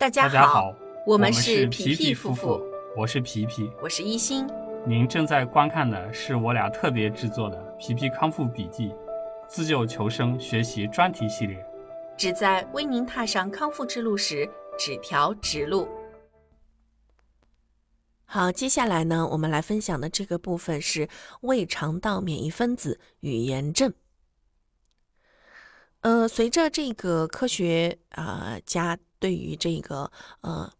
大家大家好，我们是是皮皮皮夫妇，我是皮皮。我是一心。您正在观看的是我俩特别制作的《皮皮康复笔记》自救求生学习专题系列。旨在为您踏上康复之路时指条直路。好，接下来呢，我们来分享的这个部分是胃肠道免疫分子与炎症。呃，随着这个科学啊、呃家对于这个呃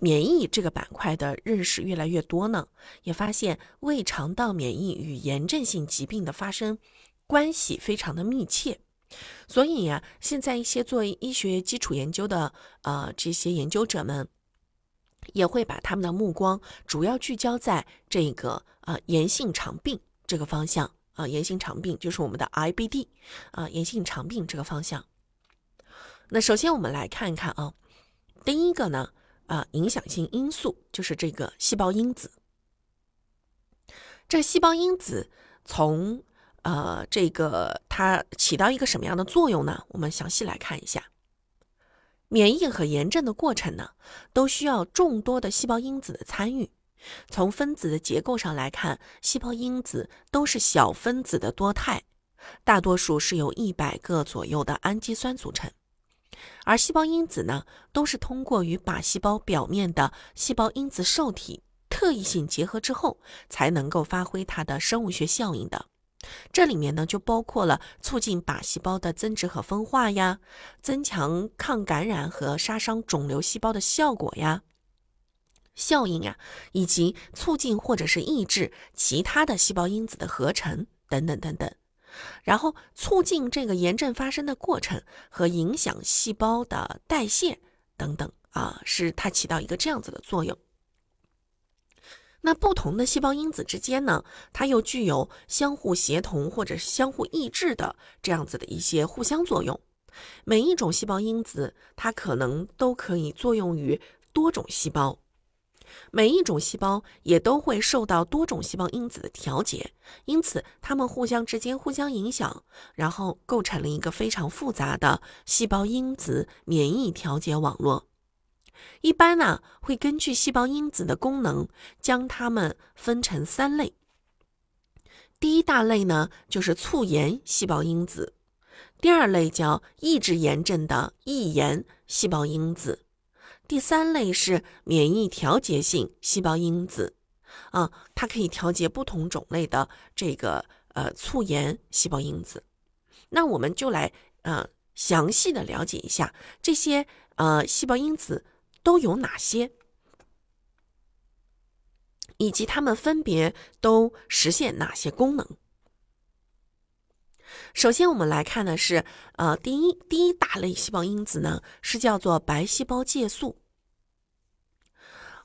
免疫这个板块的认识越来越多呢，也发现胃肠道免疫与炎症性疾病的发生关系非常的密切。所以呀、现在一些做医学基础研究的呃这些研究者们，也会把他们的目光主要聚焦在这个呃炎性肠病这个方向啊、炎性肠病就是我们的 IBD 啊、炎性肠病这个方向。那首先我们来看一看啊，第一个呢啊、影响性因素就是这个细胞因子。这细胞因子从呃这个它起到一个什么样的作用呢？我们详细来看一下。免疫和炎症的过程呢，都需要众多的细胞因子的参与。从分子的结构上来看，细胞因子都是小分子的多肽，大多数是由一百个左右的氨基酸组成。而细胞因子呢，都是通过与靶细胞表面的细胞因子受体特异性结合之后，才能够发挥它的生物学效应的。这里面呢，就包括了促进靶细胞的增殖和分化呀，增强抗感染和杀伤肿瘤细胞的效果呀、效应呀，以及促进或者是抑制其他的细胞因子的合成等等等等。然后促进这个炎症发生的过程和影响细胞的代谢等等啊，是它起到一个这样子的作用。那不同的细胞因子之间呢，它又具有相互协同或者是相互抑制的这样子的一些互相作用。每一种细胞因子，它可能都可以作用于多种细胞，每一种细胞也都会受到多种细胞因子的调节，因此它们互相之间互相影响，然后构成了一个非常复杂的细胞因子免疫调节网络。一般呢，会根据细胞因子的功能，将它们分成三类。第一大类呢，就是促炎细胞因子；第二类叫抑制炎症的抑炎细胞因子；第三类是免疫调节性细胞因子。啊，它可以调节不同种类的这个呃促炎细胞因子。那我们就来呃详细的了解一下这些呃细胞因子都有哪些，以及它们分别都实现哪些功能。首先，我们来看的是，呃，第一第一大类细胞因子呢是叫做白细胞介素。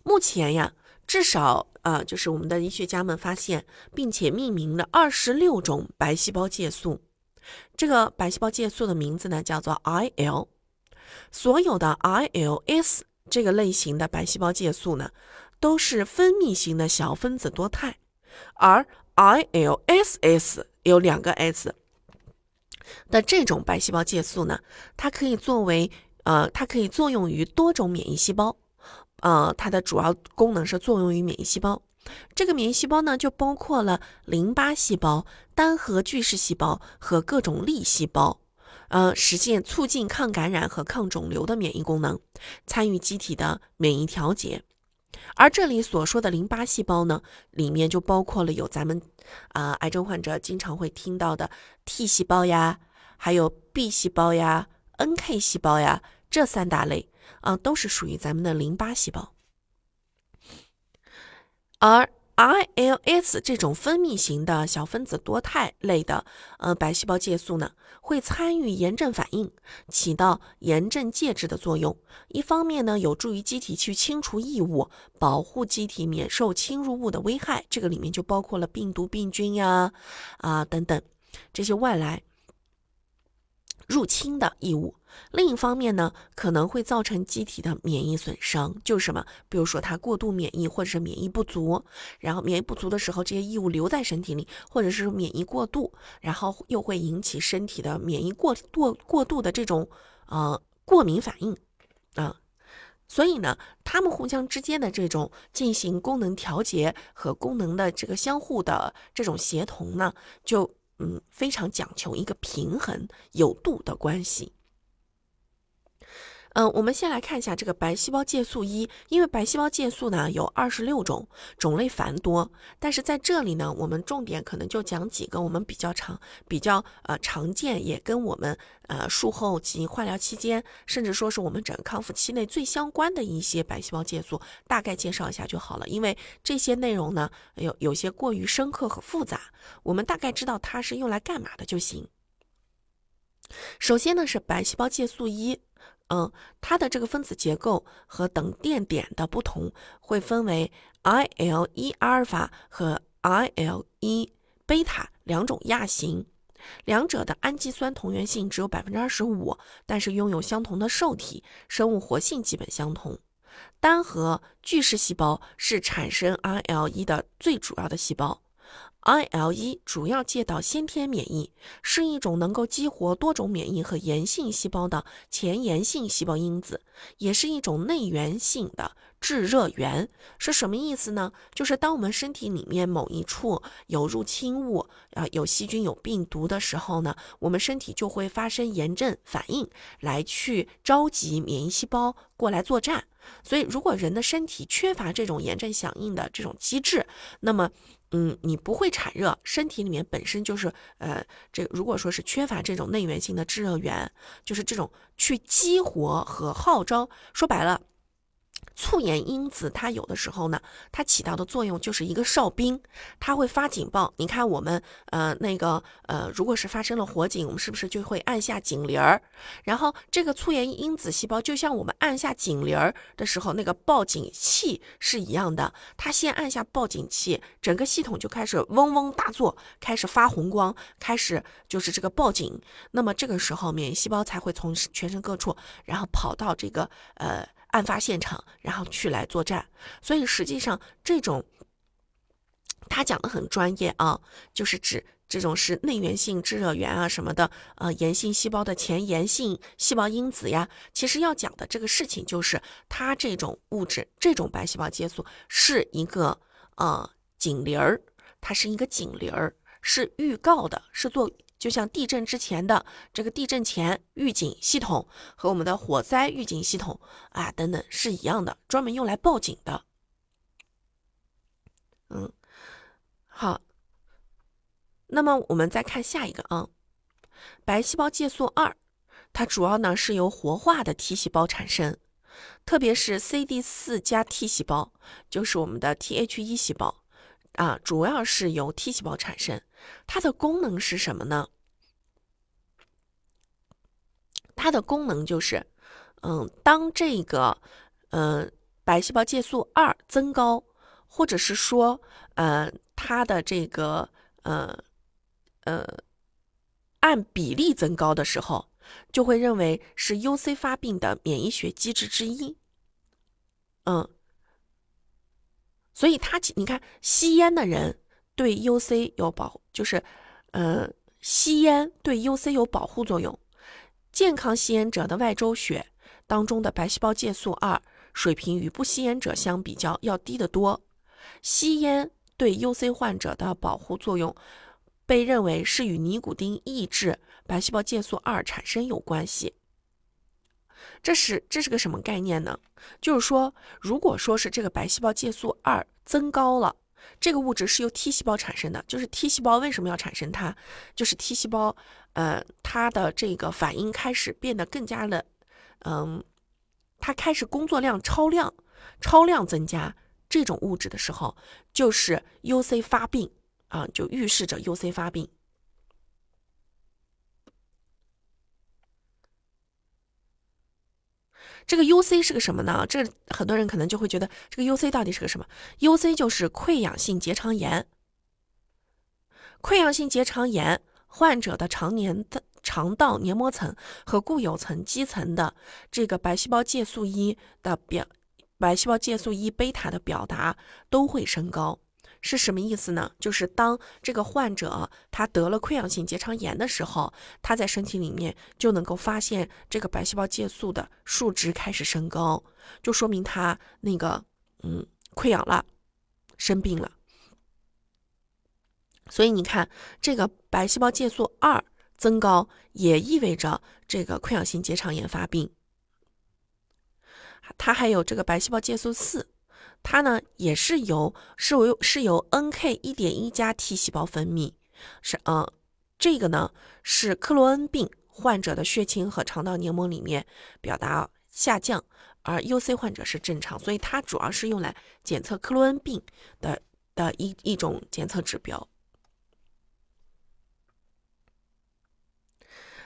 目前呀，至少呃，就是我们的医学家们发现并且命名了二十六种白细胞介素。这个白细胞介素的名字呢叫做 IL。所有的 ILS 这个类型的白细胞介素呢，都是分泌型的小分子多肽，而 ILSS 有两个 S 的这种白细胞介素呢，它可以作为呃，它可以作用于多种免疫细胞，呃，它的主要功能是作用于免疫细胞。这个免疫细胞呢，就包括了淋巴细胞、单核巨噬细胞和各种粒细胞。呃，实现促进抗感染和抗肿瘤的免疫功能，参与机体的免疫调节。而这里所说的淋巴细胞呢，里面就包括了有咱们啊、癌症患者经常会听到的 T 细胞呀，还有 B 细胞呀、NK 细胞呀，这三大类啊、都是属于咱们的淋巴细胞。而 ILS 这种分泌型的小分子多肽类的呃白细胞介素呢，会参与炎症反应，起到炎症介质的作用。一方面呢，有助于机体去清除异物，保护机体免受侵入物的危害。这个里面就包括了病毒、病菌呀啊等等这些外来入侵的异物。另一方面呢，可能会造成机体的免疫损伤，就是什么？比如说它过度免疫或者是免疫不足，然后免疫不足的时候，这些异物留在身体里，或者是免疫过度，然后又会引起身体的免疫过过过度的这种呃过敏反应啊。所以呢，它们互相之间的这种进行功能调节和功能的这个相互的这种协同呢，就嗯非常讲求一个平衡有度的关系。嗯，我们先来看一下这个白细胞介素一，因为白细胞介素呢有二十六种，种类繁多，但是在这里呢，我们重点可能就讲几个我们比较常、比较呃常见，也跟我们呃术后及化疗期间，甚至说是我们整个康复期内最相关的一些白细胞介素，大概介绍一下就好了。因为这些内容呢有有些过于深刻和复杂，我们大概知道它是用来干嘛的就行。首先呢是白细胞介素一。嗯，它的这个分子结构和等电点的不同，会分为 IL 一阿尔法和 IL 一贝塔两种亚型，两者的氨基酸同源性只有百分之二十五，但是拥有相同的受体，生物活性基本相同。单核巨噬细胞是产生 IL 一的最主要的细胞。IL 一主要介导先天免疫，是一种能够激活多种免疫和炎性细胞的前炎性细胞因子，也是一种内源性的致热源。是什么意思呢？就是当我们身体里面某一处有入侵物啊，有细菌、有病毒的时候呢，我们身体就会发生炎症反应，来去召集免疫细胞过来作战。所以，如果人的身体缺乏这种炎症响应的这种机制，那么。嗯，你不会产热，身体里面本身就是，呃，这如果说是缺乏这种内源性的制热源，就是这种去激活和号召，说白了。促炎因子，它有的时候呢，它起到的作用就是一个哨兵，它会发警报。你看我们，呃，那个，呃，如果是发生了火警，我们是不是就会按下警铃儿？然后这个促炎因子细胞就像我们按下警铃儿的时候那个报警器是一样的，它先按下报警器，整个系统就开始嗡嗡大作，开始发红光，开始就是这个报警。那么这个时候免疫细胞才会从全身各处，然后跑到这个，呃。案发现场，然后去来作战，所以实际上这种他讲的很专业啊，就是指这种是内源性致热源啊什么的，呃，炎性细胞的前炎性细胞因子呀。其实要讲的这个事情就是，它这种物质，这种白细胞介素是一个呃警铃儿，它是一个警铃儿，是预告的，是做。就像地震之前的这个地震前预警系统和我们的火灾预警系统啊等等是一样的，专门用来报警的。嗯，好，那么我们再看下一个啊，白细胞介素二，它主要呢是由活化的 T 细胞产生，特别是 CD 四加 T 细胞，就是我们的 Th1 细胞啊，主要是由 T 细胞产生。它的功能是什么呢？它的功能就是，嗯，当这个，呃，白细胞介素二增高，或者是说，呃，它的这个，呃，呃，按比例增高的时候，就会认为是 UC 发病的免疫学机制之一。嗯，所以它，你看吸烟的人。对 UC 有保，就是，呃，吸烟对 UC 有保护作用。健康吸烟者的外周血当中的白细胞介素二水平与不吸烟者相比较要低得多。吸烟对 UC 患者的保护作用被认为是与尼古丁抑制白细胞介素二产生有关系。这是这是个什么概念呢？就是说，如果说是这个白细胞介素二增高了。这个物质是由 T 细胞产生的，就是 T 细胞为什么要产生它？就是 T 细胞，呃，它的这个反应开始变得更加的，嗯，它开始工作量超量、超量增加这种物质的时候，就是 UC 发病啊，就预示着 UC 发病。这个 UC 是个什么呢？这很多人可能就会觉得，这个 UC 到底是个什么？UC 就是溃疡性结肠炎。溃疡性结肠炎患者的常年的肠道黏膜层和固有层基层的这个白细胞介素一的表，白细胞介素一贝塔的表达都会升高。是什么意思呢？就是当这个患者他得了溃疡性结肠炎的时候，他在身体里面就能够发现这个白细胞介素的数值开始升高，就说明他那个嗯溃疡了，生病了。所以你看，这个白细胞介素二增高，也意味着这个溃疡性结肠炎发病。它还有这个白细胞介素四，它呢也是由是由是由 NK 一点一加 T 细胞分泌，是嗯，这个呢是克罗恩病患者的血清和肠道黏膜里面表达下降，而 UC 患者是正常，所以它主要是用来检测克罗恩病的的一一种检测指标。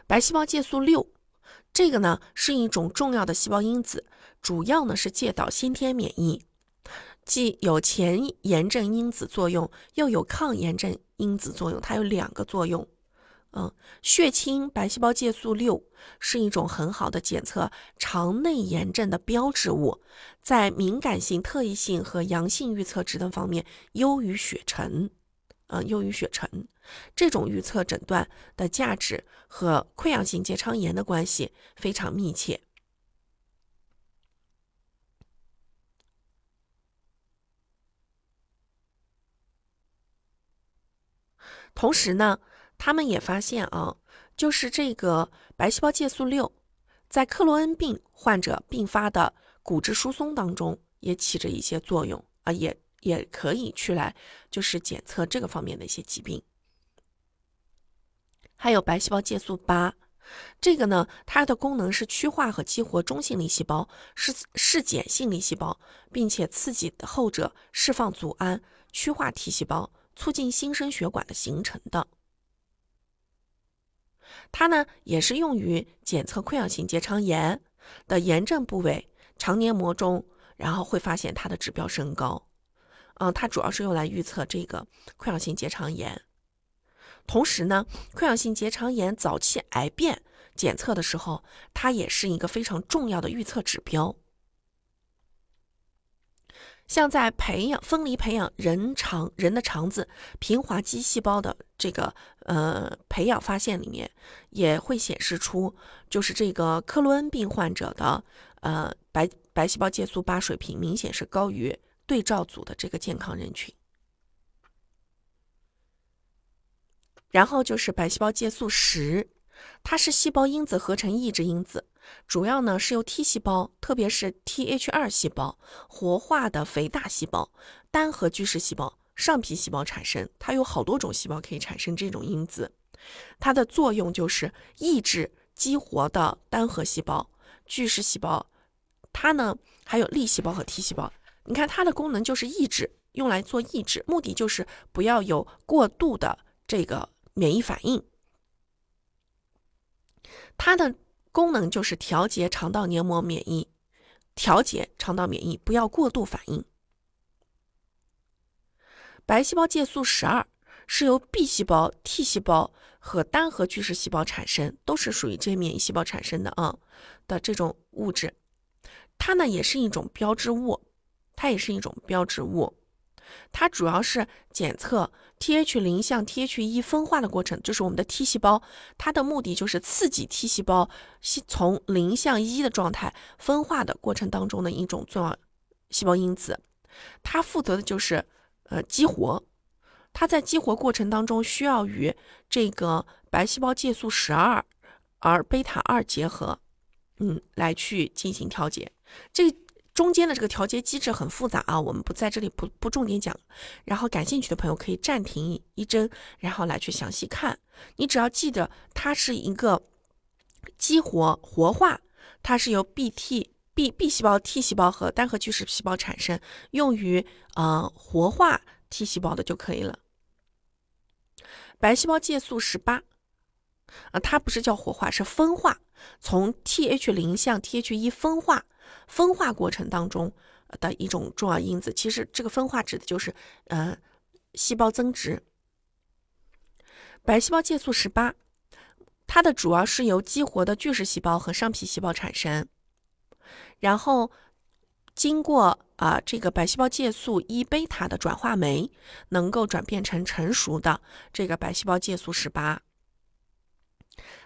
白细胞介素六，这个呢是一种重要的细胞因子，主要呢是介导先天免疫，既有前炎症因子作用，又有抗炎症因子作用，它有两个作用。嗯，血清白细胞介素六是一种很好的检测肠内炎症的标志物，在敏感性、特异性和阳性预测值等方面优于血沉。嗯，优于血沉，这种预测诊断的价值和溃疡性结肠炎的关系非常密切。同时呢，他们也发现啊，就是这个白细胞介素六，在克罗恩病患者并发的骨质疏松当中也起着一些作用啊，也。也可以去来，就是检测这个方面的一些疾病。还有白细胞介素八，这个呢，它的功能是趋化和激活中性粒细胞，是是碱性粒细胞，并且刺激后者释放组胺，趋化 T 细胞，促进新生血管的形成的。它呢，也是用于检测溃疡性结肠炎的炎症部位肠黏膜中，然后会发现它的指标升高。嗯，它主要是用来预测这个溃疡性结肠炎。同时呢，溃疡性结肠炎早期癌变检测的时候，它也是一个非常重要的预测指标。像在培养分离培养人肠人的肠子平滑肌细胞的这个呃培养发现里面，也会显示出，就是这个克罗恩病患者的呃白白细胞介素八水平明显是高于。对照组的这个健康人群，然后就是白细胞介素十，它是细胞因子合成抑制因子，主要呢是由 T 细胞，特别是 Th2 细胞活化的肥大细胞、单核巨噬细胞、上皮细胞产生。它有好多种细胞可以产生这种因子，它的作用就是抑制激活的单核细胞、巨噬细胞，它呢还有粒细胞和 T 细胞。你看它的功能就是抑制，用来做抑制，目的就是不要有过度的这个免疫反应。它的功能就是调节肠道黏膜免疫，调节肠道免疫，不要过度反应。白细胞介素十二是由 B 细胞、T 细胞和单核巨噬细胞产生，都是属于这些免疫细胞产生的啊的这种物质。它呢也是一种标志物。它也是一种标志物，它主要是检测 Th 零向 Th 一分化的过程，就是我们的 T 细胞，它的目的就是刺激 T 细胞从零向一的状态分化的过程当中的一种重要细胞因子，它负责的就是呃激活，它在激活过程当中需要与这个白细胞介素十二而贝塔二结合，嗯，来去进行调节。这。中间的这个调节机制很复杂啊，我们不在这里不不重点讲。然后感兴趣的朋友可以暂停一帧，然后来去详细看。你只要记得它是一个激活活化，它是由 B T B B 细胞、T 细胞和单核巨噬细胞产生，用于呃活化 T 细胞的就可以了。白细胞介素十八啊，它不是叫活化，是分化，从 T H 零向 T H 一分化。分化过程当中的一种重要因子，其实这个分化指的就是呃细胞增殖。白细胞介素十八，它的主要是由激活的巨噬细胞和上皮细胞产生，然后经过啊这个白细胞介素一贝塔的转化酶，能够转变成成熟的这个白细胞介素十八。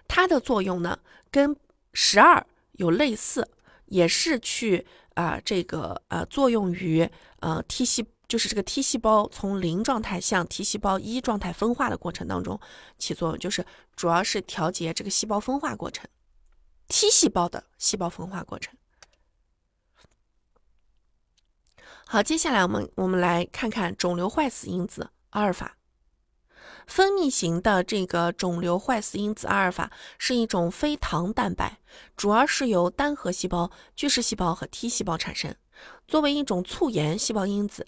它的作用呢，跟十二有类似，也是去啊这个呃作用于呃 T 细，就是这个 T 细胞从零状态向 T 细胞一状态分化的过程当中起作用，就是主要是调节这个细胞分化过程，T 细胞的细胞分化过程。好，接下来我们我们来看看肿瘤坏死因子阿尔法。分泌型的这个肿瘤坏死因子阿尔法是一种非糖蛋白，主要是由单核细胞、巨噬细胞和 T 细胞产生。作为一种促炎细胞因子，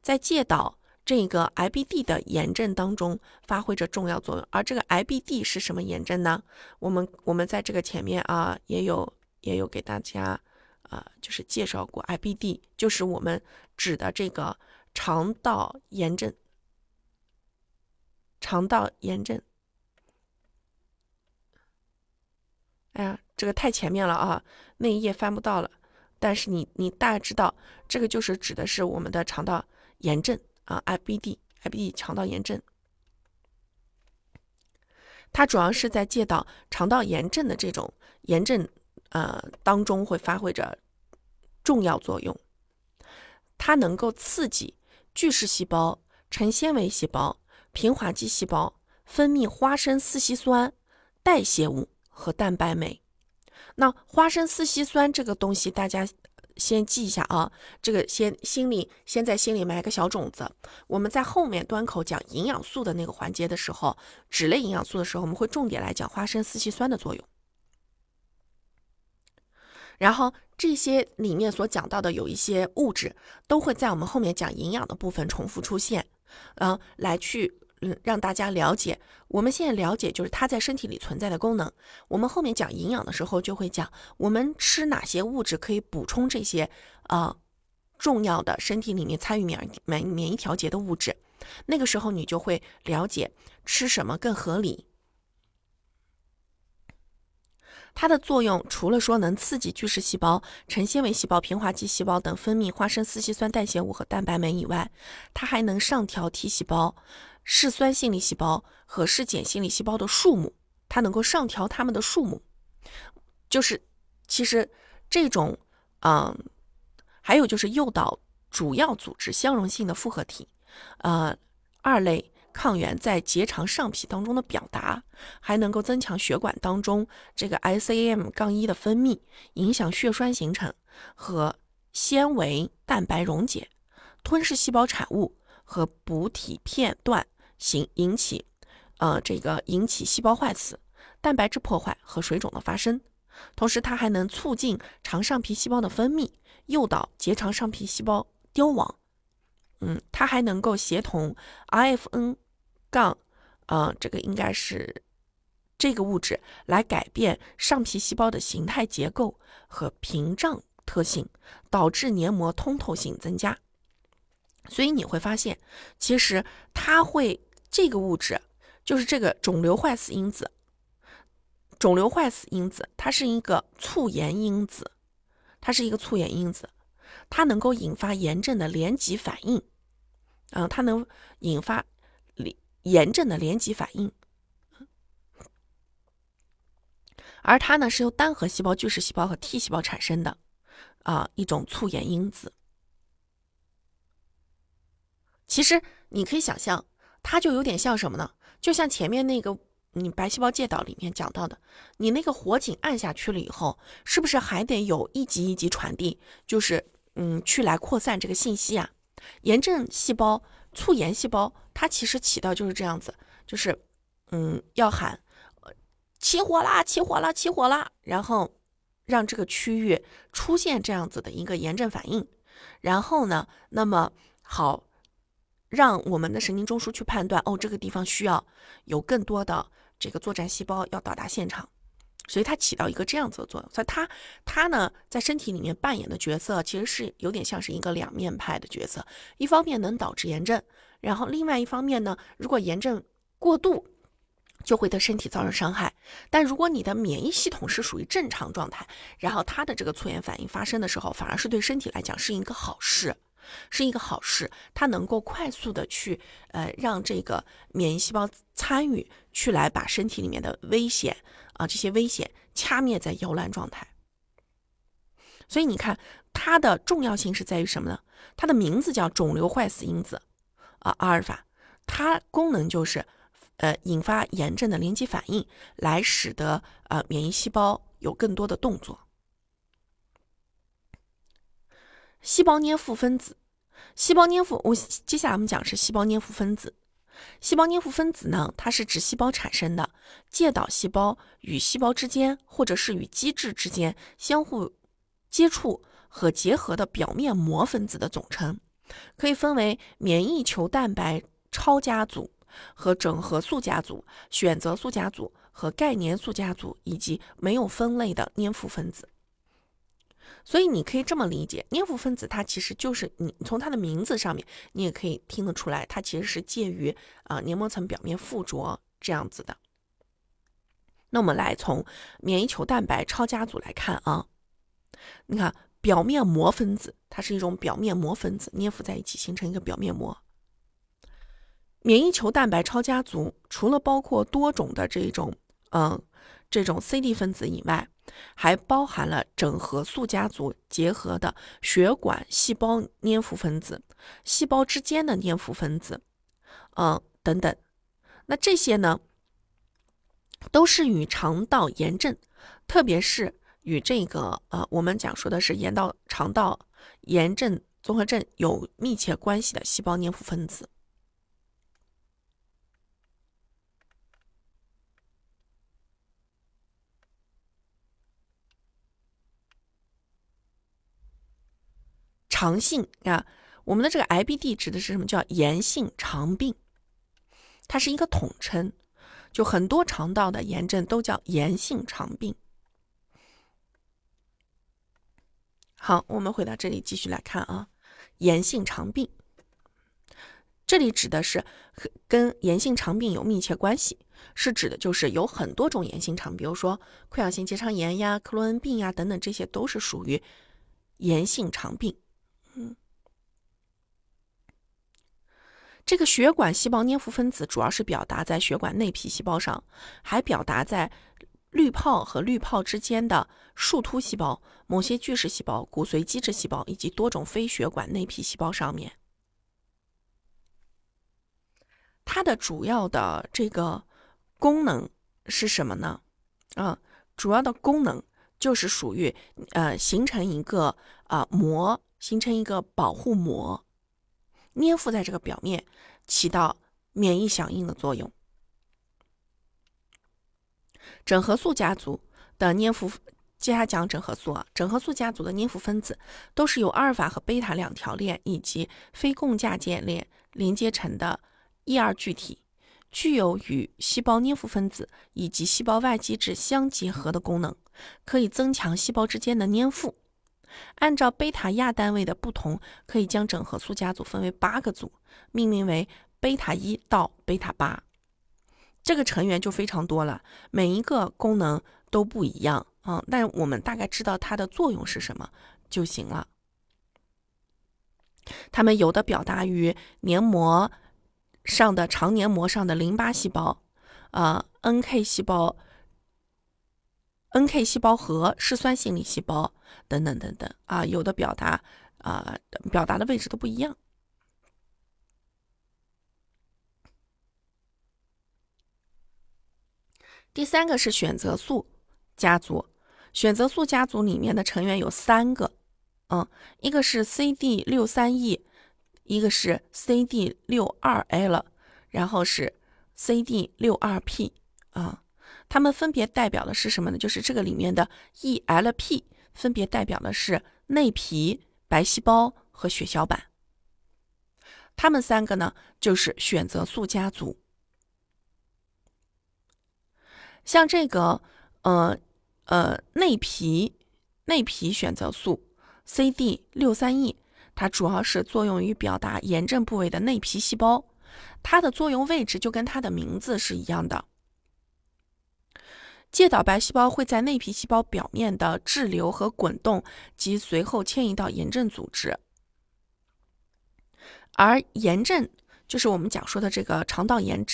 在介导这个 IBD 的炎症当中发挥着重要作用。而这个 IBD 是什么炎症呢？我们我们在这个前面啊也有也有给大家。呃，就是介绍过 IBD，就是我们指的这个肠道炎症。肠道炎症。哎呀，这个太前面了啊，那一页翻不到了。但是你你大概知道，这个就是指的是我们的肠道炎症啊，IBD，IBD 肠道炎症。它主要是在介导肠道炎症的这种炎症。呃，当中会发挥着重要作用。它能够刺激巨噬细胞、成纤维细胞、平滑肌细胞分泌花生四烯酸代谢物和蛋白酶。那花生四烯酸这个东西，大家先记一下啊。这个先心里先在心里埋个小种子。我们在后面端口讲营养素的那个环节的时候，脂类营养素的时候，我们会重点来讲花生四烯酸的作用。然后这些里面所讲到的有一些物质，都会在我们后面讲营养的部分重复出现，嗯，来去让大家了解。我们现在了解就是它在身体里存在的功能。我们后面讲营养的时候就会讲，我们吃哪些物质可以补充这些呃重要的身体里面参与免免免疫调节的物质。那个时候你就会了解吃什么更合理。它的作用除了说能刺激巨噬细胞、成纤维细胞、平滑肌细胞等分泌花生四烯酸代谢物和蛋白酶以外，它还能上调 T 细胞、嗜酸性粒细胞和嗜碱性粒细胞的数目。它能够上调它们的数目，就是其实这种嗯，还有就是诱导主要组织相容性的复合体，呃，二类。抗原在结肠上皮当中的表达，还能够增强血管当中这个 SAM 杠一的分泌，影响血栓形成和纤维蛋白溶解，吞噬细胞产物和补体片段形引起，呃，这个引起细胞坏死、蛋白质破坏和水肿的发生。同时，它还能促进肠上皮细胞的分泌，诱导结肠上皮细胞凋亡。嗯，它还能够协同 IFN。杠，呃，这个应该是这个物质来改变上皮细胞的形态结构和屏障特性，导致黏膜通透性增加。所以你会发现，其实它会这个物质就是这个肿瘤坏死因子。肿瘤坏死因子它是一个促炎因子，它是一个促炎因子，它能够引发炎症的连级反应，嗯，它能引发。炎症的连级反应，而它呢是由单核细胞、巨噬细胞和 T 细胞产生的啊一种促炎因子。其实你可以想象，它就有点像什么呢？就像前面那个你白细胞介导里面讲到的，你那个火警按下去了以后，是不是还得有一级一级传递？就是嗯，去来扩散这个信息啊？炎症细胞。促炎细胞，它其实起到就是这样子，就是，嗯，要喊起火啦，起火啦，起火啦，然后让这个区域出现这样子的一个炎症反应，然后呢，那么好，让我们的神经中枢去判断，哦，这个地方需要有更多的这个作战细胞要到达现场。所以它起到一个这样子的作用，所以它它呢在身体里面扮演的角色，其实是有点像是一个两面派的角色。一方面能导致炎症，然后另外一方面呢，如果炎症过度就会对身体造成伤害。但如果你的免疫系统是属于正常状态，然后它的这个促炎反应发生的时候，反而是对身体来讲是一个好事，是一个好事。它能够快速的去呃让这个免疫细胞参与去来把身体里面的危险啊这些危险掐灭在摇篮状态。所以你看它的重要性是在于什么呢？它的名字叫肿瘤坏死因子啊阿尔法，它功能就是。呃，引发炎症的连接反应，来使得呃免疫细胞有更多的动作。细胞黏附分子，细胞黏附，我接下来我们讲是细胞黏附分子。细胞黏附分子呢，它是指细胞产生的介导细胞与细胞之间，或者是与基质之间相互接触和结合的表面膜分子的总称，可以分为免疫球蛋白超家族。和整合素家族、选择素家族和概念素家族，以及没有分类的黏附分子。所以你可以这么理解，黏附分子它其实就是你从它的名字上面，你也可以听得出来，它其实是介于啊黏膜层表面附着这样子的。那我们来从免疫球蛋白超家族来看啊，你看表面膜分子，它是一种表面膜分子，黏附在一起形成一个表面膜。免疫球蛋白超家族除了包括多种的这种，嗯，这种 CD 分子以外，还包含了整合素家族结合的血管细胞黏附分子、细胞之间的黏附分子，嗯，等等。那这些呢，都是与肠道炎症，特别是与这个呃，我们讲说的是炎道肠道炎症综合症有密切关系的细胞黏附分子。肠性啊，我们的这个 IBD 指的是什么？叫炎性肠病，它是一个统称，就很多肠道的炎症都叫炎性肠病。好，我们回到这里继续来看啊，炎性肠病，这里指的是跟炎性肠病有密切关系，是指的就是有很多种炎性肠，比如说溃疡性结肠炎呀、克罗恩病呀等等，这些都是属于炎性肠病。这个血管细胞黏附分子主要是表达在血管内皮细胞上，还表达在滤泡和滤泡之间的树突细胞、某些巨噬细胞、骨髓基质细胞以及多种非血管内皮细胞上面。它的主要的这个功能是什么呢？啊，主要的功能就是属于呃形成一个啊膜。形成一个保护膜，粘附在这个表面，起到免疫响应的作用。整合素家族的粘附，接下来讲整合素啊，整合素家族的粘附分子都是由阿尔法和贝塔两条链以及非共价键链连接成的 E 二聚体，具有与细胞粘附分子以及细胞外基质相结合的功能，可以增强细胞之间的粘附。按照贝塔亚单位的不同，可以将整合素家族分为八个组，命名为贝塔一到贝塔八。这个成员就非常多了，每一个功能都不一样啊，但我们大概知道它的作用是什么就行了。它们有的表达于黏膜上的肠黏膜上的淋巴细胞，啊，NK 细胞。NK 细胞核、嗜酸性粒细胞等等等等啊，有的表达啊，表达的位置都不一样。第三个是选择素家族，选择素家族里面的成员有三个，嗯，一个是 CD 六三 E，一个是 CD 六二 L，然后是 CD 六二 P 啊。它们分别代表的是什么呢？就是这个里面的 ELP 分别代表的是内皮、白细胞和血小板。它们三个呢，就是选择素家族。像这个，呃呃，内皮内皮选择素 CD 六三 E，它主要是作用于表达炎症部位的内皮细胞，它的作用位置就跟它的名字是一样的。介导白细胞会在内皮细胞表面的滞留和滚动，及随后迁移到炎症组织。而炎症就是我们讲说的这个肠道炎，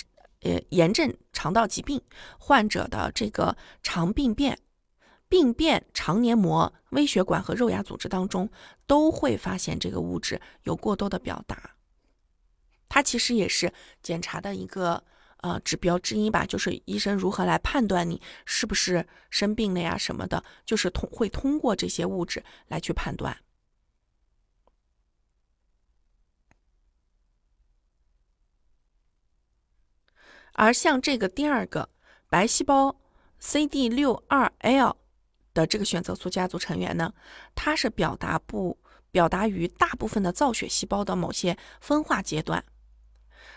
呃，炎症肠道疾病患者的这个肠病变、病变肠黏膜、微血管和肉芽组织当中，都会发现这个物质有过多的表达。它其实也是检查的一个。呃，指标之一吧，就是医生如何来判断你是不是生病了呀什么的，就是通会通过这些物质来去判断。而像这个第二个白细胞 CD 六二 L 的这个选择素家族成员呢，它是表达不表达于大部分的造血细胞的某些分化阶段，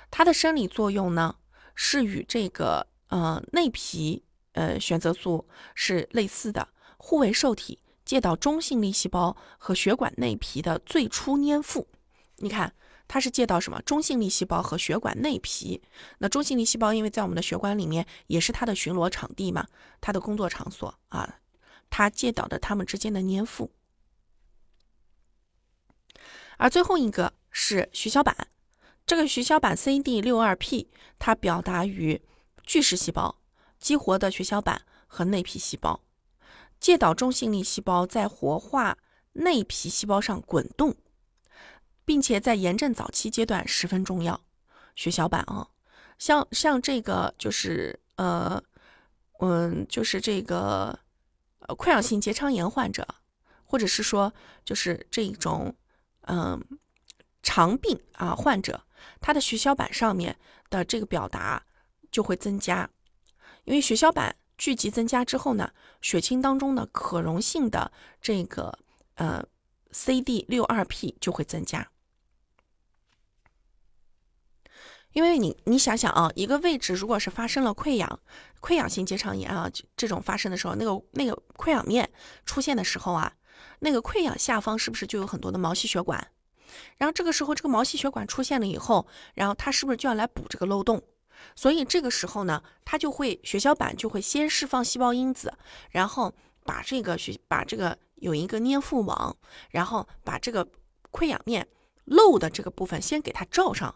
它的生理作用呢？是与这个呃内皮呃选择素是类似的，互为受体，介导中性粒细胞和血管内皮的最初粘附。你看，它是介导什么？中性粒细胞和血管内皮。那中性粒细胞因为在我们的血管里面也是它的巡逻场地嘛，它的工作场所啊，它介导的它们之间的粘附。而最后一个是血小板。这个血小板 CD 六二 P，它表达于巨噬细胞、激活的血小板和内皮细胞，介导中性粒细胞在活化内皮细胞上滚动，并且在炎症早期阶段十分重要。血小板啊，像像这个就是呃嗯，就是这个呃溃疡性结肠炎患者，或者是说就是这种嗯肠病啊患者。它的血小板上面的这个表达就会增加，因为血小板聚集增加之后呢，血清当中的可溶性的这个呃 CD 六二 P 就会增加。因为你你想想啊，一个位置如果是发生了溃疡、溃疡性结肠炎啊这种发生的时候，那个那个溃疡面出现的时候啊，那个溃疡下方是不是就有很多的毛细血管？然后这个时候，这个毛细血管出现了以后，然后它是不是就要来补这个漏洞？所以这个时候呢，它就会血小板就会先释放细胞因子，然后把这个血把这个有一个粘附网，然后把这个溃疡面漏的这个部分先给它罩上。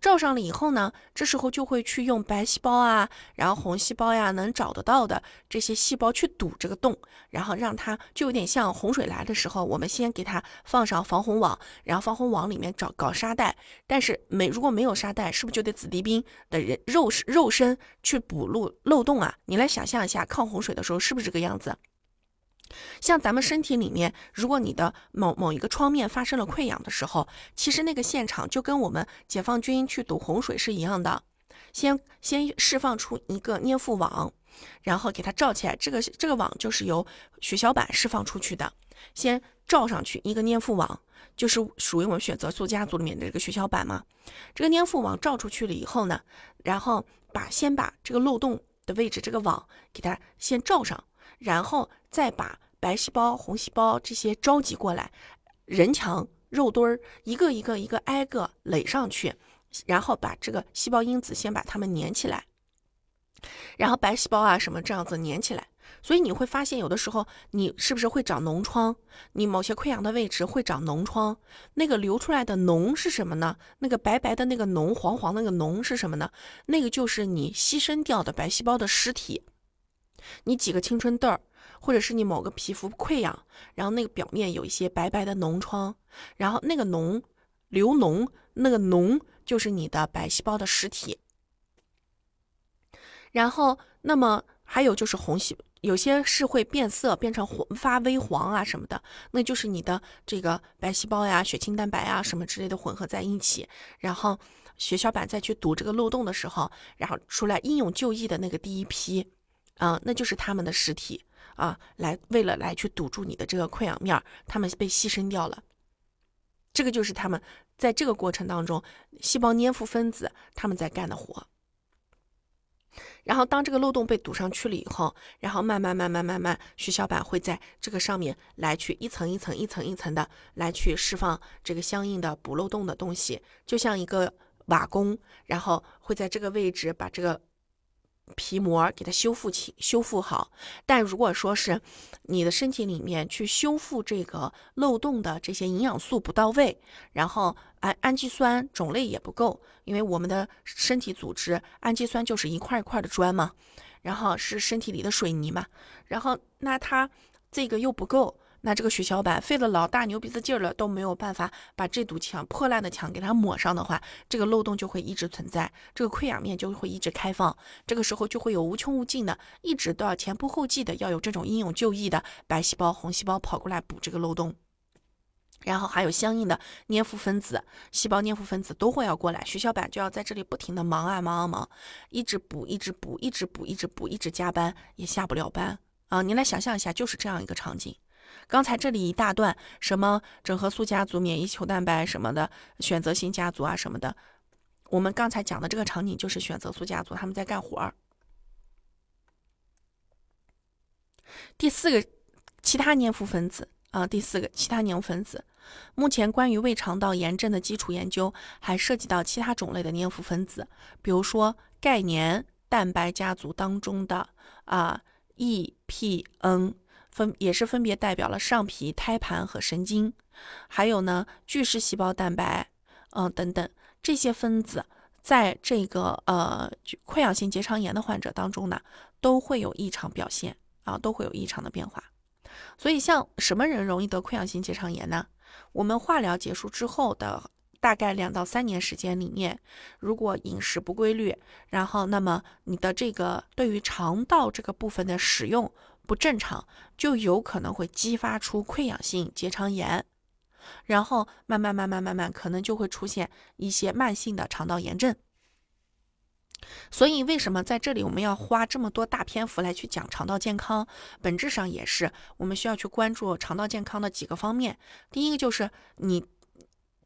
罩上了以后呢，这时候就会去用白细胞啊，然后红细胞呀，能找得到的这些细胞去堵这个洞，然后让它就有点像洪水来的时候，我们先给它放上防洪网，然后防洪网里面找搞沙袋，但是没如果没有沙袋，是不是就得子弟兵的人肉肉身去补漏漏洞啊？你来想象一下，抗洪水的时候是不是这个样子？像咱们身体里面，如果你的某某一个创面发生了溃疡的时候，其实那个现场就跟我们解放军去堵洪水是一样的，先先释放出一个粘附网，然后给它罩起来。这个这个网就是由血小板释放出去的，先罩上去一个粘附网，就是属于我们选择素家族里面的这个血小板嘛。这个粘附网罩出去了以后呢，然后把先把这个漏洞的位置这个网给它先罩上。然后再把白细胞、红细胞这些召集过来，人墙肉墩儿一个一个一个挨个垒上去，然后把这个细胞因子先把它们粘起来，然后白细胞啊什么这样子粘起来。所以你会发现，有的时候你是不是会长脓疮？你某些溃疡的位置会长脓疮，那个流出来的脓是什么呢？那个白白的那个脓，黄黄那个脓是什么呢？那个就是你牺牲掉的白细胞的尸体。你几个青春痘儿，或者是你某个皮肤溃疡，然后那个表面有一些白白的脓疮，然后那个脓流脓，那个脓就是你的白细胞的尸体。然后，那么还有就是红细，有些是会变色，变成黄发微黄啊什么的，那就是你的这个白细胞呀、血清蛋白啊什么之类的混合在一起，然后血小板再去堵这个漏洞的时候，然后出来英勇就义的那个第一批。啊，那就是他们的尸体啊，来为了来去堵住你的这个溃疡面儿，他们被牺牲掉了。这个就是他们在这个过程当中，细胞粘附分子他们在干的活。然后当这个漏洞被堵上去了以后，然后慢慢慢慢慢慢，血小板会在这个上面来去一层一层一层一层的来去释放这个相应的补漏洞的东西，就像一个瓦工，然后会在这个位置把这个。皮膜给它修复起修复好。但如果说是你的身体里面去修复这个漏洞的这些营养素不到位，然后氨氨基酸种类也不够，因为我们的身体组织氨基酸就是一块一块的砖嘛，然后是身体里的水泥嘛，然后那它这个又不够。那这个血小板费了老大牛鼻子劲儿了，都没有办法把这堵墙破烂的墙给它抹上的话，这个漏洞就会一直存在，这个溃疡面就会一直开放。这个时候就会有无穷无尽的，一直都要前仆后继的要有这种英勇就义的白细胞、红细胞跑过来补这个漏洞，然后还有相应的粘附分子、细胞粘附分子都会要过来，血小板就要在这里不停的忙啊忙啊忙，一直补，一直补，一直补，一直补，一直加班也下不了班啊！你来想象一下，就是这样一个场景。刚才这里一大段，什么整合素家族、免疫球蛋白什么的，选择性家族啊什么的，我们刚才讲的这个场景就是选择素家族他们在干活儿。第四个，其他粘附分子啊，第四个其他粘附分子，目前关于胃肠道炎症的基础研究还涉及到其他种类的粘附分子，比如说钙粘蛋白家族当中的啊 EPN。分也是分别代表了上皮、胎盘和神经，还有呢巨噬细胞蛋白，嗯等等这些分子，在这个呃溃疡性结肠炎的患者当中呢，都会有异常表现啊，都会有异常的变化。所以像什么人容易得溃疡性结肠炎呢？我们化疗结束之后的大概两到三年时间里面，如果饮食不规律，然后那么你的这个对于肠道这个部分的使用。不正常就有可能会激发出溃疡性结肠炎，然后慢慢慢慢慢慢可能就会出现一些慢性的肠道炎症。所以为什么在这里我们要花这么多大篇幅来去讲肠道健康？本质上也是我们需要去关注肠道健康的几个方面。第一个就是你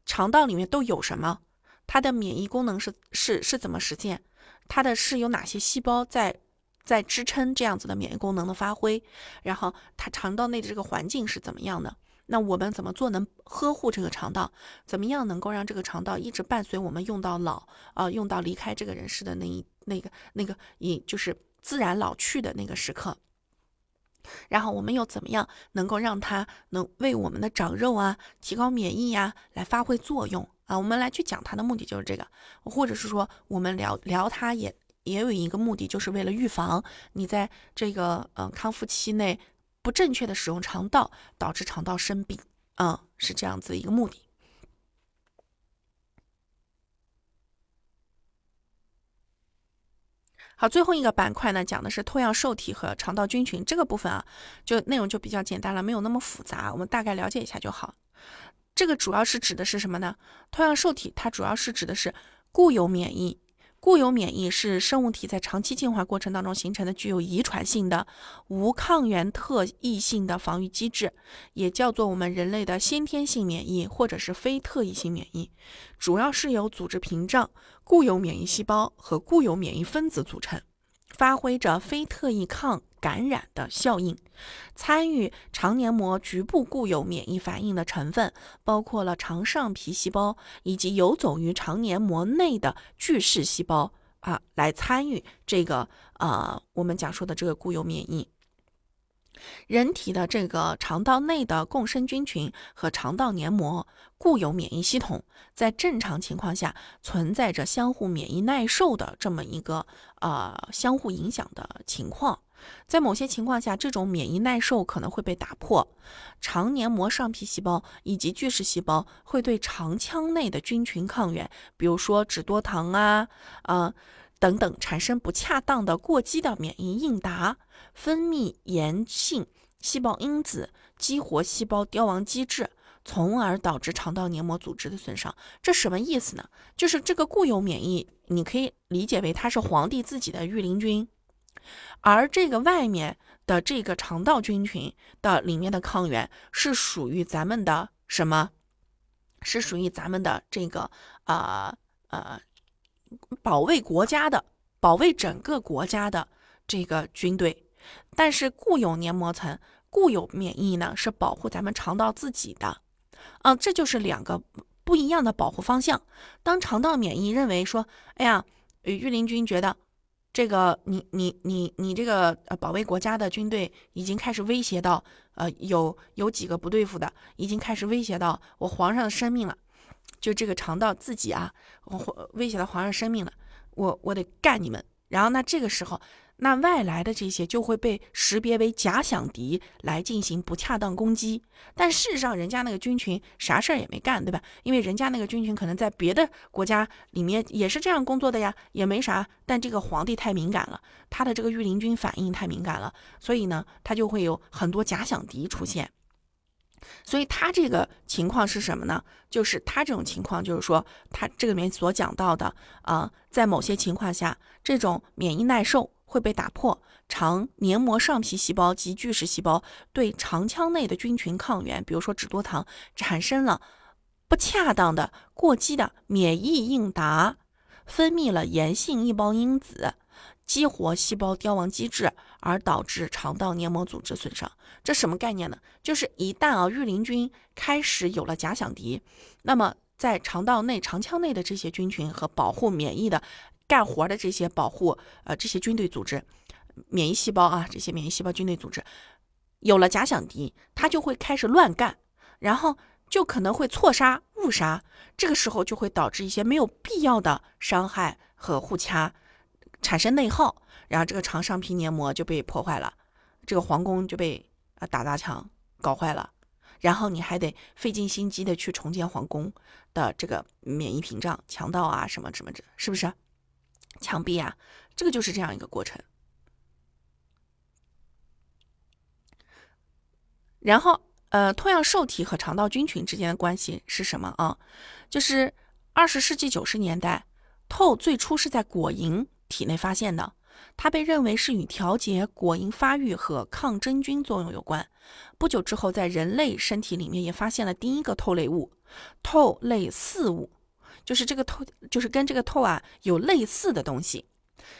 肠道里面都有什么，它的免疫功能是是是怎么实现，它的是有哪些细胞在。在支撑这样子的免疫功能的发挥，然后它肠道内的这个环境是怎么样的？那我们怎么做能呵护这个肠道？怎么样能够让这个肠道一直伴随我们用到老啊，用到离开这个人世的那一那个那个，也就是自然老去的那个时刻？然后我们又怎么样能够让它能为我们的长肉啊、提高免疫呀来发挥作用啊？我们来去讲它的目的就是这个，或者是说我们聊聊它也。也有一个目的，就是为了预防你在这个嗯康复期内不正确的使用肠道，导致肠道生病，嗯，是这样子一个目的。好，最后一个板块呢，讲的是脱氧受体和肠道菌群这个部分啊，就内容就比较简单了，没有那么复杂，我们大概了解一下就好。这个主要是指的是什么呢？脱氧受体它主要是指的是固有免疫。固有免疫是生物体在长期进化过程当中形成的具有遗传性的无抗原特异性的防御机制，也叫做我们人类的先天性免疫或者是非特异性免疫，主要是由组织屏障、固有免疫细胞和固有免疫分子组成。发挥着非特异抗感染的效应，参与肠黏膜局部固有免疫反应的成分包括了肠上皮细胞以及游走于肠黏膜内的巨噬细胞啊，来参与这个呃我们讲说的这个固有免疫。人体的这个肠道内的共生菌群和肠道黏膜固有免疫系统，在正常情况下存在着相互免疫耐受的这么一个呃相互影响的情况。在某些情况下，这种免疫耐受可能会被打破，肠黏膜上皮细胞以及巨噬细胞会对肠腔内的菌群抗原，比如说脂多糖啊啊等等，产生不恰当的过激的免疫应答。分泌炎性细胞因子，激活细胞凋亡机制，从而导致肠道黏膜组织的损伤。这什么意思呢？就是这个固有免疫，你可以理解为它是皇帝自己的御林军，而这个外面的这个肠道菌群的里面的抗原是属于咱们的什么？是属于咱们的这个呃呃保卫国家的，保卫整个国家的这个军队。但是固有黏膜层、固有免疫呢，是保护咱们肠道自己的，啊，这就是两个不一样的保护方向。当肠道免疫认为说，哎呀，御林军觉得这个你你你你这个呃保卫国家的军队已经开始威胁到，呃有有几个不对付的，已经开始威胁到我皇上的生命了，就这个肠道自己啊，威胁到皇上生命了，我我得干你们。然后那这个时候。那外来的这些就会被识别为假想敌来进行不恰当攻击，但事实上人家那个军群啥事儿也没干，对吧？因为人家那个军群可能在别的国家里面也是这样工作的呀，也没啥。但这个皇帝太敏感了，他的这个御林军反应太敏感了，所以呢，他就会有很多假想敌出现。所以他这个情况是什么呢？就是他这种情况，就是说他这里面所讲到的啊，在某些情况下，这种免疫耐受。会被打破，肠黏膜上皮细胞及巨噬细胞对肠腔内的菌群抗原，比如说脂多糖，产生了不恰当的、过激的免疫应答，分泌了炎性异胞因子，激活细胞凋亡机制，而导致肠道黏膜组织损伤。这什么概念呢？就是一旦啊，御林军开始有了假想敌，那么在肠道内、肠腔内的这些菌群和保护免疫的。干活的这些保护，呃，这些军队组织，免疫细胞啊，这些免疫细胞军队组织，有了假想敌，他就会开始乱干，然后就可能会错杀、误杀，这个时候就会导致一些没有必要的伤害和互掐，产生内耗，然后这个肠上皮黏膜就被破坏了，这个皇宫就被啊打砸抢搞坏了，然后你还得费尽心机的去重建皇宫的这个免疫屏障、强盗啊什么什么的，是不是？墙壁啊，这个就是这样一个过程。然后，呃，脱样受体和肠道菌群之间的关系是什么啊？就是二十世纪九十年代，透最初是在果蝇体内发现的，它被认为是与调节果蝇发育和抗真菌作用有关。不久之后，在人类身体里面也发现了第一个透类物——透类四物。就是这个透，就是跟这个透啊有类似的东西，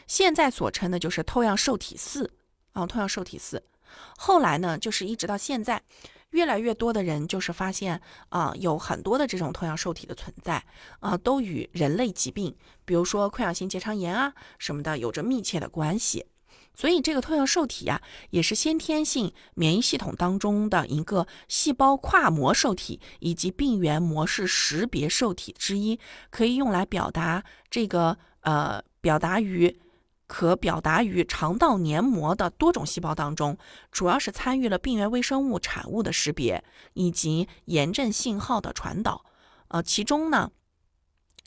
现在所称的就是透样受体四啊，透样受体四。后来呢，就是一直到现在，越来越多的人就是发现啊，有很多的这种透样受体的存在啊，都与人类疾病，比如说溃疡性结肠炎啊什么的有着密切的关系。所以，这个特效受体呀，也是先天性免疫系统当中的一个细胞跨膜受体以及病原模式识别受体之一，可以用来表达这个呃，表达于可表达于肠道黏膜的多种细胞当中，主要是参与了病原微生物产物的识别以及炎症信号的传导。呃，其中呢，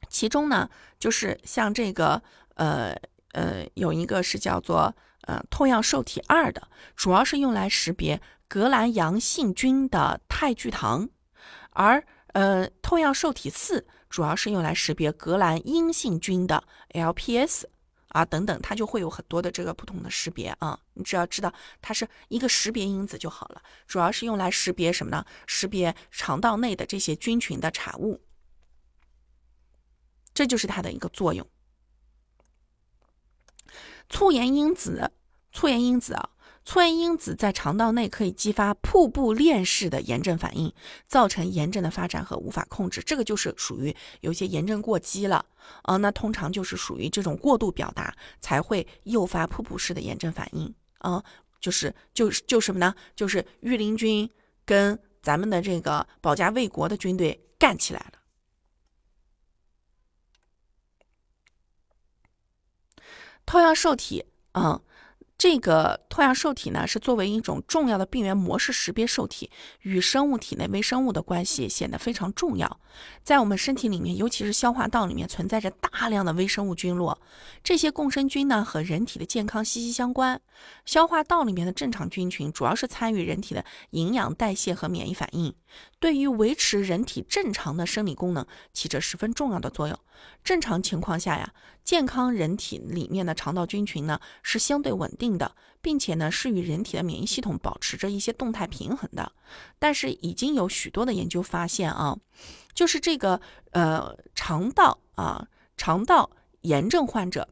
其中呢，就是像这个呃呃，有一个是叫做。呃，透样受体二的主要是用来识别革兰阳性菌的肽聚糖，而呃，透样受体四主要是用来识别革兰阴性菌的 LPS 啊等等，它就会有很多的这个不同的识别啊。你只要知道它是一个识别因子就好了，主要是用来识别什么呢？识别肠道内的这些菌群的产物，这就是它的一个作用。促炎因子。促炎因子啊，促炎因子在肠道内可以激发瀑布链式的炎症反应，造成炎症的发展和无法控制。这个就是属于有些炎症过激了啊，那通常就是属于这种过度表达才会诱发瀑布式的炎症反应啊，就是就是就什么呢？就是御林军跟咱们的这个保家卫国的军队干起来了。透样受体，嗯。这个脱样受体呢，是作为一种重要的病原模式识别受体，与生物体内微生物的关系显得非常重要。在我们身体里面，尤其是消化道里面，存在着大量的微生物菌落。这些共生菌呢，和人体的健康息息相关。消化道里面的正常菌群，主要是参与人体的营养代谢和免疫反应，对于维持人体正常的生理功能起着十分重要的作用。正常情况下呀，健康人体里面的肠道菌群呢，是相对稳定。的，并且呢，是与人体的免疫系统保持着一些动态平衡的。但是已经有许多的研究发现啊，就是这个呃肠道啊肠道炎症患者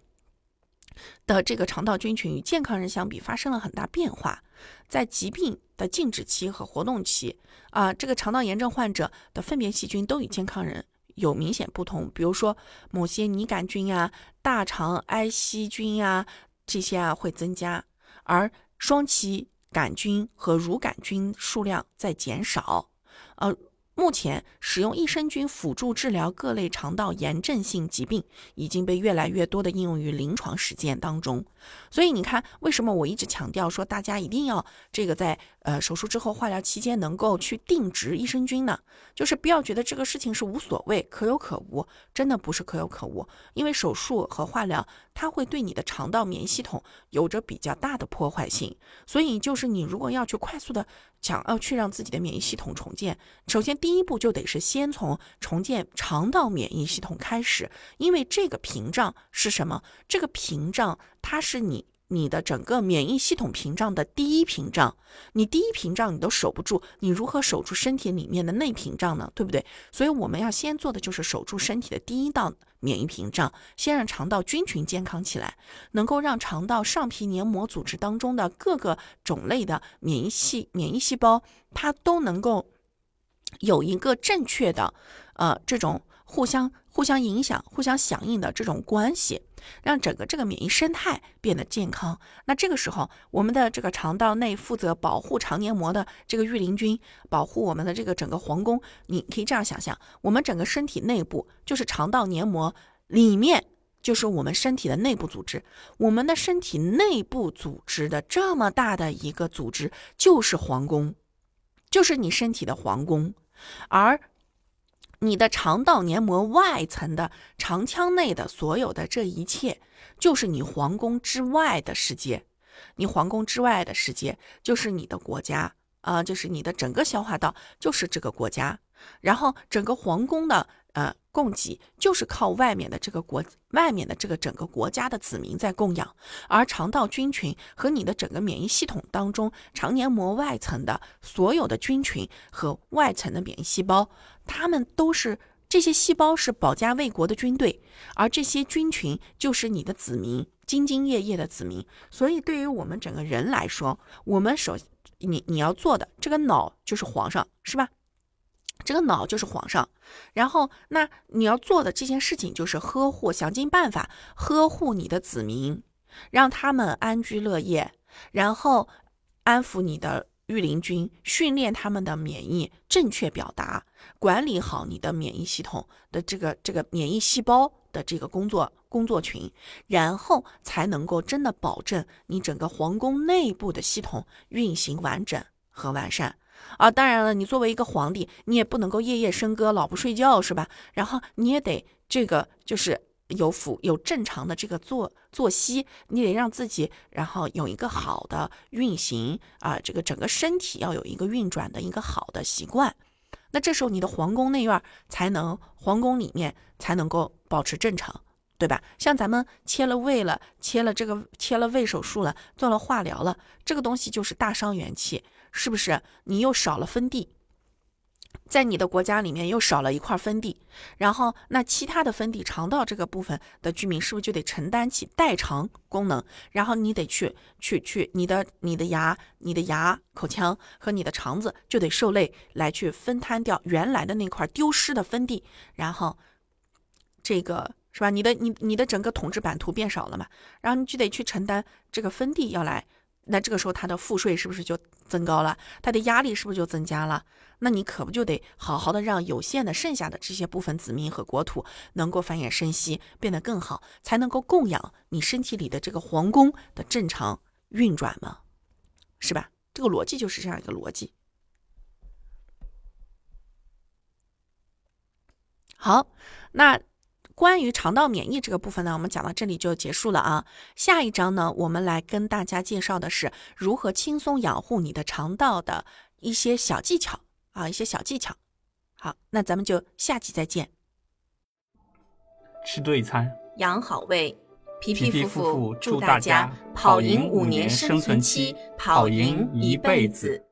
的这个肠道菌群与健康人相比发生了很大变化。在疾病的静止期和活动期啊，这个肠道炎症患者的粪便细菌都与健康人。有明显不同，比如说某些拟杆菌呀、大肠埃希菌呀、这些啊会增加，而双歧杆菌和乳杆菌数量在减少。呃，目前使用益生菌辅助治疗各类肠道炎症性疾病已经被越来越多的应用于临床实践当中。所以你看，为什么我一直强调说大家一定要这个在呃手术之后化疗期间能够去定植益生菌呢？就是不要觉得这个事情是无所谓、可有可无，真的不是可有可无。因为手术和化疗它会对你的肠道免疫系统有着比较大的破坏性，所以就是你如果要去快速的想要去让自己的免疫系统重建，首先第一步就得是先从重建肠道免疫系统开始，因为这个屏障是什么？这个屏障。它是你你的整个免疫系统屏障的第一屏障，你第一屏障你都守不住，你如何守住身体里面的内屏障呢？对不对？所以我们要先做的就是守住身体的第一道免疫屏障，先让肠道菌群健康起来，能够让肠道上皮黏膜组织当中的各个种类的免疫细免疫细胞，它都能够有一个正确的呃这种互相互相影响、互相响应的这种关系。让整个这个免疫生态变得健康。那这个时候，我们的这个肠道内负责保护肠黏膜的这个御林菌，保护我们的这个整个皇宫。你可以这样想象，我们整个身体内部就是肠道黏膜里面，就是我们身体的内部组织。我们的身体内部组织的这么大的一个组织，就是皇宫，就是你身体的皇宫，而。你的肠道黏膜外层的肠腔内的所有的这一切，就是你皇宫之外的世界。你皇宫之外的世界，就是你的国家啊，就是你的整个消化道，就是这个国家。然后整个皇宫的。呃，供给就是靠外面的这个国，外面的这个整个国家的子民在供养，而肠道菌群和你的整个免疫系统当中，肠黏膜外层的所有的菌群和外层的免疫细胞，他们都是这些细胞是保家卫国的军队，而这些菌群就是你的子民，兢兢业业的子民。所以，对于我们整个人来说，我们首你你要做的这个脑就是皇上，是吧？这个脑就是皇上，然后那你要做的这件事情就是呵护，想尽办法呵护你的子民，让他们安居乐业，然后安抚你的御林军，训练他们的免疫正确表达，管理好你的免疫系统的这个这个免疫细胞的这个工作工作群，然后才能够真的保证你整个皇宫内部的系统运行完整和完善。啊，当然了，你作为一个皇帝，你也不能够夜夜笙歌，老不睡觉，是吧？然后你也得这个，就是有辅有正常的这个作作息，你得让自己，然后有一个好的运行啊，这个整个身体要有一个运转的一个好的习惯。那这时候你的皇宫内院才能，皇宫里面才能够保持正常，对吧？像咱们切了胃了，切了这个切了胃手术了，做了化疗了，这个东西就是大伤元气。是不是你又少了分地，在你的国家里面又少了一块分地，然后那其他的分地肠道这个部分的居民是不是就得承担起代偿功能？然后你得去去去，你的你的牙、你的牙口腔和你的肠子就得受累来去分摊掉原来的那块丢失的分地，然后这个是吧？你的你你的整个统治版图变少了嘛？然后你就得去承担这个分地要来。那这个时候，他的赋税是不是就增高了？他的压力是不是就增加了？那你可不就得好好的让有限的剩下的这些部分子民和国土能够繁衍生息，变得更好，才能够供养你身体里的这个皇宫的正常运转吗？是吧？这个逻辑就是这样一个逻辑。好，那。关于肠道免疫这个部分呢，我们讲到这里就结束了啊。下一章呢，我们来跟大家介绍的是如何轻松养护你的肠道的一些小技巧啊，一些小技巧。好，那咱们就下期再见。吃对餐，养好胃，皮皮夫妇祝大家跑赢五年生存期，跑赢一辈子。